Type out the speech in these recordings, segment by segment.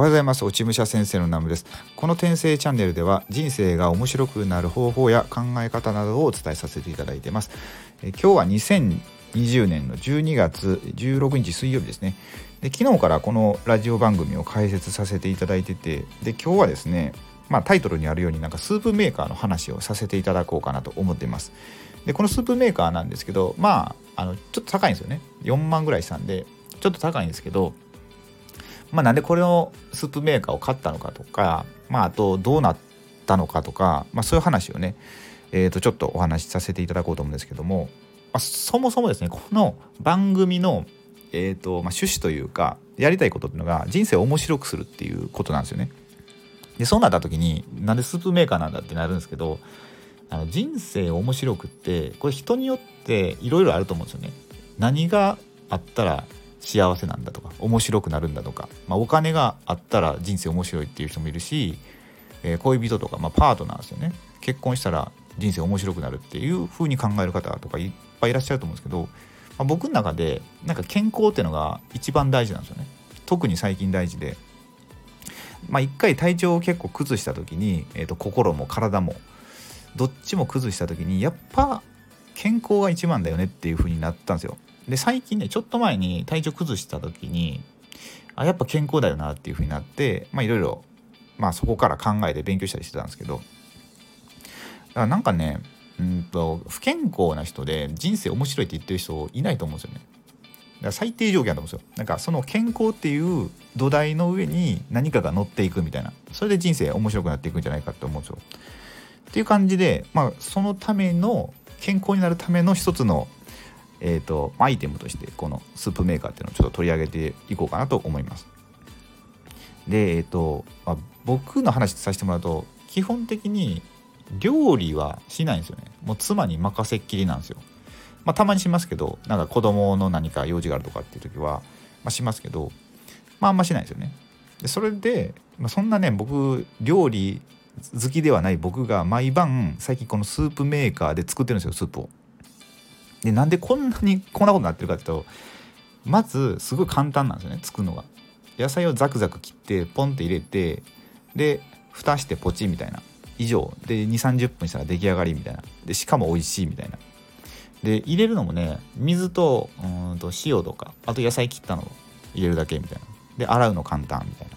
おはようございます。落ち武者先生のナムです。この転生チャンネルでは人生が面白くなる方法や考え方などをお伝えさせていただいてます。え今日は2020年の12月16日水曜日ですね。で昨日からこのラジオ番組を開設させていただいててで今日はですねまあ、タイトルにあるようになんかスープメーカーの話をさせていただこうかなと思っています。でこのスープメーカーなんですけどまああのちょっと高いんですよね。4万ぐらいしたんでちょっと高いんですけどまあ、なんでこれのスープメーカーを買ったのかとか、まあ、あとどうなったのかとか、まあ、そういう話をね、えー、とちょっとお話しさせていただこうと思うんですけども、まあ、そもそもですねこの番組の、えーとまあ、趣旨というかやりたいことっていうのが人生を面白くするっていうことなんですよね。でそうなった時になんでスープメーカーなんだってなるんですけどあの人生面白くってこれ人によっていろいろあると思うんですよね。何があったら幸せなんだとか面白くなるんだとか、まあ、お金があったら人生面白いっていう人もいるし、えー、恋人とか、まあ、パートナーですよね。結婚したら人生面白くなるっていう風に考える方とかいっぱいいらっしゃると思うんですけど、まあ、僕の中でなんか健康っていうのが一番大事なんですよね。特に最近大事で。まあ一回体調を結構崩した時に、えー、と心も体もどっちも崩した時にやっぱ健康が一番だよねっていう風になったんですよ。で最近ねちょっと前に体調崩した時にあやっぱ健康だよなっていう風になってまあいろいろまあそこから考えて勉強したりしてたんですけどだからなんかねうんと不健康な人で人生面白いって言ってる人いないと思うんですよね。だから最低条件だと思うんですよ。なんかその健康っていう土台の上に何かが乗っていくみたいなそれで人生面白くなっていくんじゃないかって思うんですよ。っていう感じでまあそのための健康になるための一つのえーと、アイテムとしてこのスープメーカーっていうのをちょっと取り上げていこうかなと思います。で、えっ、ー、と、まあ、僕の話させてもらうと基本的に料理はしないんですよね。もう妻に任せっきりなんですよ。まあ、たまにしますけどなんか子供の何か用事があるとかっていう時は、まあ、しますけど、まあ、あんましないですよね。でそれで、まあ、そんなね僕料理好きではない僕が毎晩最近このスープメーカーで作ってるんですよスープを。でなんでこんなにこんなことになってるかっていうとまずすごい簡単なんですよね作るのが。野菜をザクザク切ってポンって入れてで蓋してポチみたいな。以上。で2 3 0分したら出来上がりみたいな。でしかも美味しいみたいな。で入れるのもね水とうんと塩とかあと野菜切ったのを入れるだけみたいな。で洗うの簡単みたいな。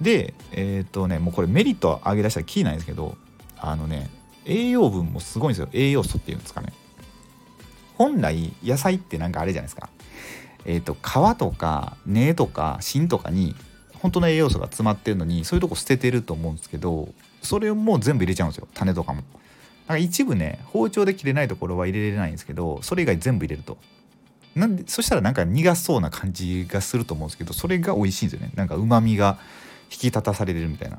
でえっ、ー、とねもうこれメリット上げ出したらキーないんですけどあのね栄養分もすごいんですよ。栄養素っていうんですかね。本来野菜ってなんかあれじゃないですかえっ、ー、と皮とか根とか芯とかに本当の栄養素が詰まってるのにそういうとこ捨ててると思うんですけどそれをもう全部入れちゃうんですよ種とかも。なんか一部ね包丁で切れないところは入れれないんですけどそれ以外全部入れると。なんでそしたらなんか苦そうな感じがすると思うんですけどそれが美味しいんですよねなんかうまみが引き立たされてるみたいな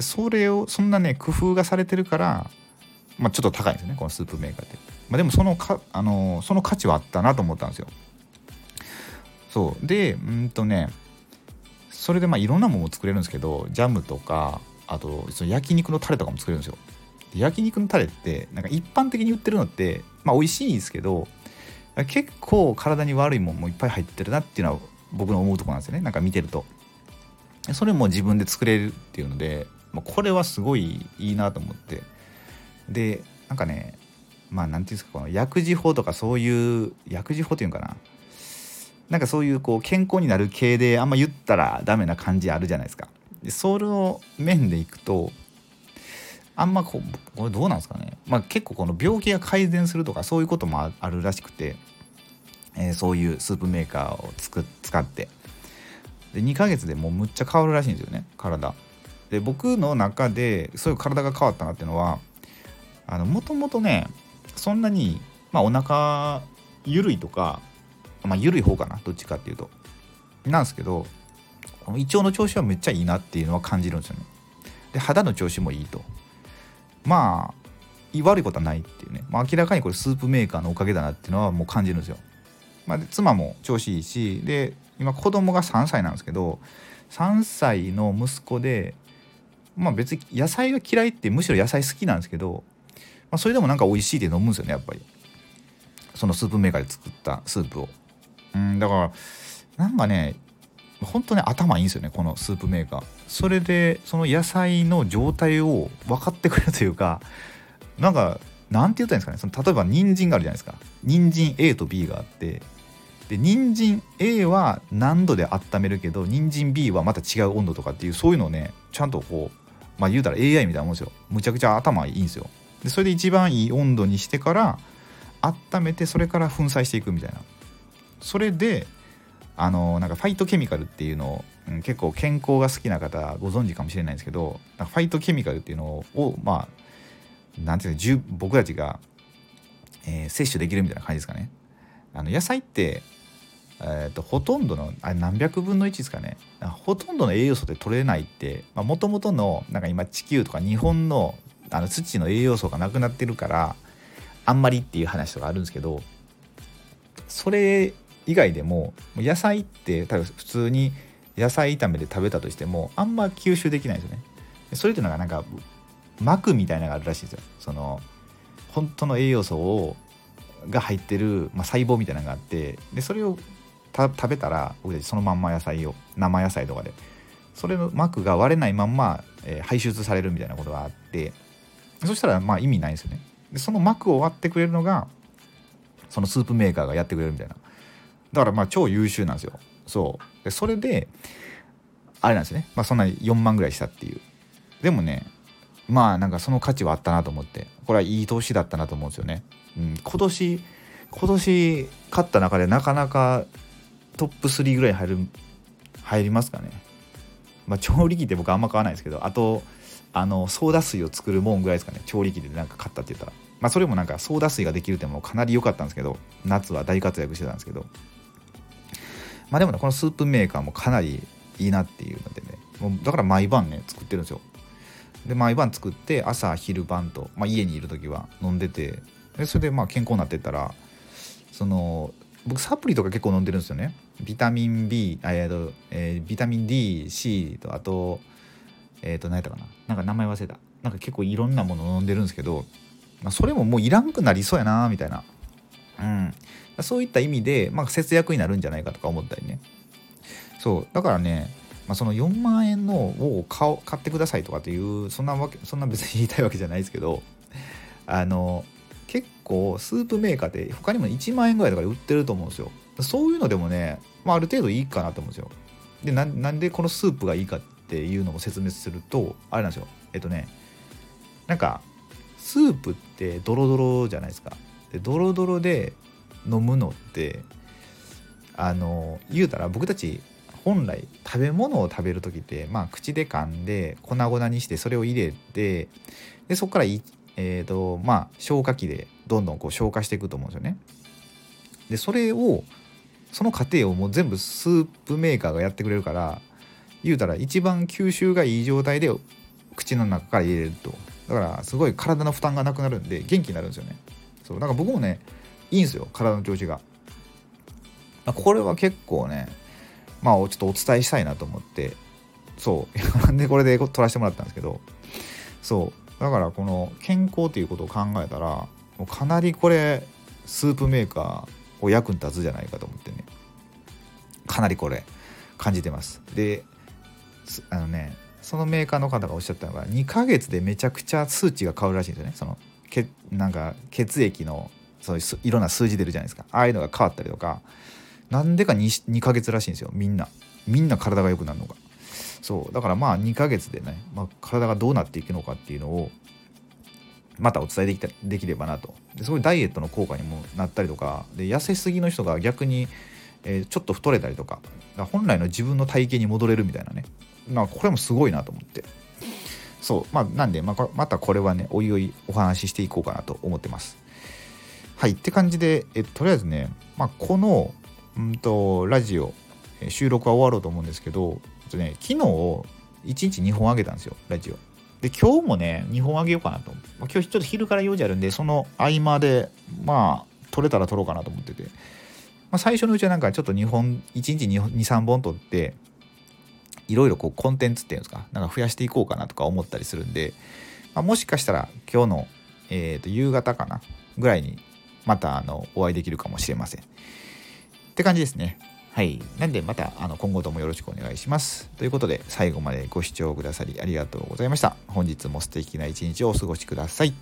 それをそんなね工夫がされてるからまあちょっと高いんですねこのスープメーカーってまあ、でもそのか、あのその価値はあったなと思ったんですよ。そうでうんとねそれでまあいろんなものを作れるんですけどジャムとかあとその焼肉のタレとかも作れるんですよ。で焼肉のタレってなんか一般的に売ってるのってまあ美味しいんですけど結構体に悪いもんもいっぱい入ってるなっていうのは僕の思うとこなんですよねなんか見てると。それも自分で作れるっていうので、まあ、これはすごいいいなと思ってでなんかねまあ何て言うんですかこの薬事法とかそういう薬事法っていうのかななんかそういうこう健康になる系であんま言ったらダメな感じあるじゃないですか。でその面でいくとあんまこうこれどうなんですかね、まあ、結構この病気が改善するとかそういうこともあるらしくて、えー、そういうスープメーカーをつく使ってで2ヶ月でもうむっちゃ変わるらしいんですよね体。で僕の中でそういう体が変わったなっていうのはもともとねそんなに、まあ、お腹緩いとか、まあ、緩い方かなどっちかっていうと。なんですけどこの胃腸の調子はめっちゃいいなっていうのは感じるんですよね。で肌の調子もいいと。まあ悪いことはないっていうね、まあ、明らかにこれスープメーカーのおかげだなっていうのはもう感じるんですよ、まあ、妻も調子いいしで今子供が3歳なんですけど3歳の息子でまあ別に野菜が嫌いってむしろ野菜好きなんですけどまあ、それでもなんか美味しいって飲むんですよねやっぱり。そのスープメーカーで作ったスープを。うんだからなんかね本当に頭いいんですよねこのスープメーカー。それでその野菜の状態を分かってくれるというかなんかなんて言ったらいいんですかねその例えば人参があるじゃないですか。人参 A と B があってで人参 A は何度で温めるけど人参 B はまた違う温度とかっていうそういうのをねちゃんとこうまあ言うたら AI みたいなもんですよ。むちゃくちゃ頭いいんですよ。でそれで一番いい温度にしてから温めてそれから粉砕していくみたいな。それであのなんかファイトケミカルっていうのを、うん、結構健康が好きな方ご存知かもしれないんですけどファイトケミカルっていうのをまあなんていうの僕たちが、えー、摂取できるみたいな感じですかね。あの野菜ってえーと、ほとんどのあれ何百分の1ですかね。ほとんどの栄養素で取れないってもともとのなんか今地球とか日本のあの土の栄養素がなくなってるからあんまりっていう話とかあるんですけどそれ以外でも野菜って多分普通に野菜炒めで食べたとしてもあんま吸収できないんですよね。それっていうのがなんか膜みたいなのがあるらしいですよ。その本当の栄養素をが入ってる、まあ、細胞みたいなのがあってでそれを食べたら僕たちそのまんま野菜を生野菜とかでそれの膜が割れないまんま、えー、排出されるみたいなことがあってそしたらまあ意味ないですよね。でその膜を割ってくれるのがそのスープメーカーがやってくれるみたいな。だからまあ超優秀なんですよ。そう。でそれであれなんですよね。まあそんなに4万ぐらいしたっていう。でもねまあなんかその価値はあったなと思って。これはいい投資だったなと思うんですよね、うん、今年今年勝った中でなかなかトップ3ぐらい入る入りますかね。まあ調理器って僕あんま買わないですけどあとあのソーダ水を作るもんぐらいですかね。調理器でなんか買ったって言ったら。まあそれもなんかソーダ水ができるってもかなり良かったんですけど。夏は大活躍してたんですけど。まあでもねこのスープメーカーもかなりいいなっていうのでね。もうだから毎晩ね作ってるんですよ。で毎晩作って朝昼晩と、まあ、家にいる時は飲んでて。でそれでまあ健康になってったらその僕サプリとか結構飲んでるんですよね。ビタミン B えっと、えー、ビタミン DC とあとえっ、ー、と何やったかな？なんか名前忘れた。なんか結構いろんなもの飲んでるんですけど、まあ、それももういらんくなりそうやなみたいな。うん。そういった意味で、まあ、節約になるんじゃないかとか思ったりね。そう。だからね、まあ、その4万円のを買買ってくださいとかっていうそんなわけそんな別に言いたいわけじゃないですけどあの結構スープメーカーって他にも1万円ぐらいとかで売ってると思うんですよ。そういうのでもね、まあ、ある程度いいかなと思うんですよ。でなんでこのスープがいいかっていうのを説明するとあれなんですよえっとねなんかスープってドロドロじゃないですかでドロドロで飲むのってあの言うたら僕たち本来食べ物を食べる時ってまあ口で噛んで粉々にしてそれを入れてでそこからいえーとまあ、消化器でどんどんこう消化していくと思うんですよね。でそれをその過程をもう全部スープメーカーがやってくれるから言うたら一番吸収がいい状態で口の中から入れると。だからすごい体の負担がなくなるんで元気になるんですよね。そうだから僕もねいいんですよ体の調子が。これは結構ねまあちょっとお伝えしたいなと思って。そう でこれで撮らせてもらったんですけど。そうだからこの健康っていうことを考えたらもうかなりこれスープメーカーを役に立つじゃないかと思ってね。かなりこれ感じてます。であのねそのメーカーの方がおっしゃったのが2ヶ月でめちゃくちゃ数値が変わるらしいんですよね。そのけなんか血液のそういろんな数字出るじゃないですか。ああいうのが変わったりとか。なんでか 2, 2ヶ月らしいんですよ。みんな。みんな体が良くなるのが。そう。だからまあ2ヶ月でね、まあ、体がどうなっていくのかっていうのをまたお伝えできたできればなと。ですごいダイエットの効果にもなったりとか。で痩せすぎの人が逆に、えー、ちょっと太れたりとか。本来の自分の体型に戻れるみたいなね。まあこれもすごいなと思ってそうまあなんでまあ、またこれはねおいおいお話ししていこうかなと思ってますはいって感じで、えとりあえずね、まあ、このうんとラジオ収録は終わろうと思うんですけどとね、昨日1日2本あげたんですよ、ラジオ。で、今日もね、2本あげようかなと。まあ、今日ちょっと昼から用事あるんで、その合間で、まあ、撮れたら撮ろうかなと思ってて。まあ、最初のうちはなんかちょっと2本、1日2、3本撮って、いろいろこうコンテンツっていうんですか、なんか増やしていこうかなとか思ったりするんで、まあ、もしかしたら今日の、えー、と夕方かなぐらいにまたあのお会いできるかもしれません。って感じですね。はいなんでまたあの今後ともよろしくお願いしますということで最後までご視聴くださりありがとうございました本日も素敵な一日をお過ごしください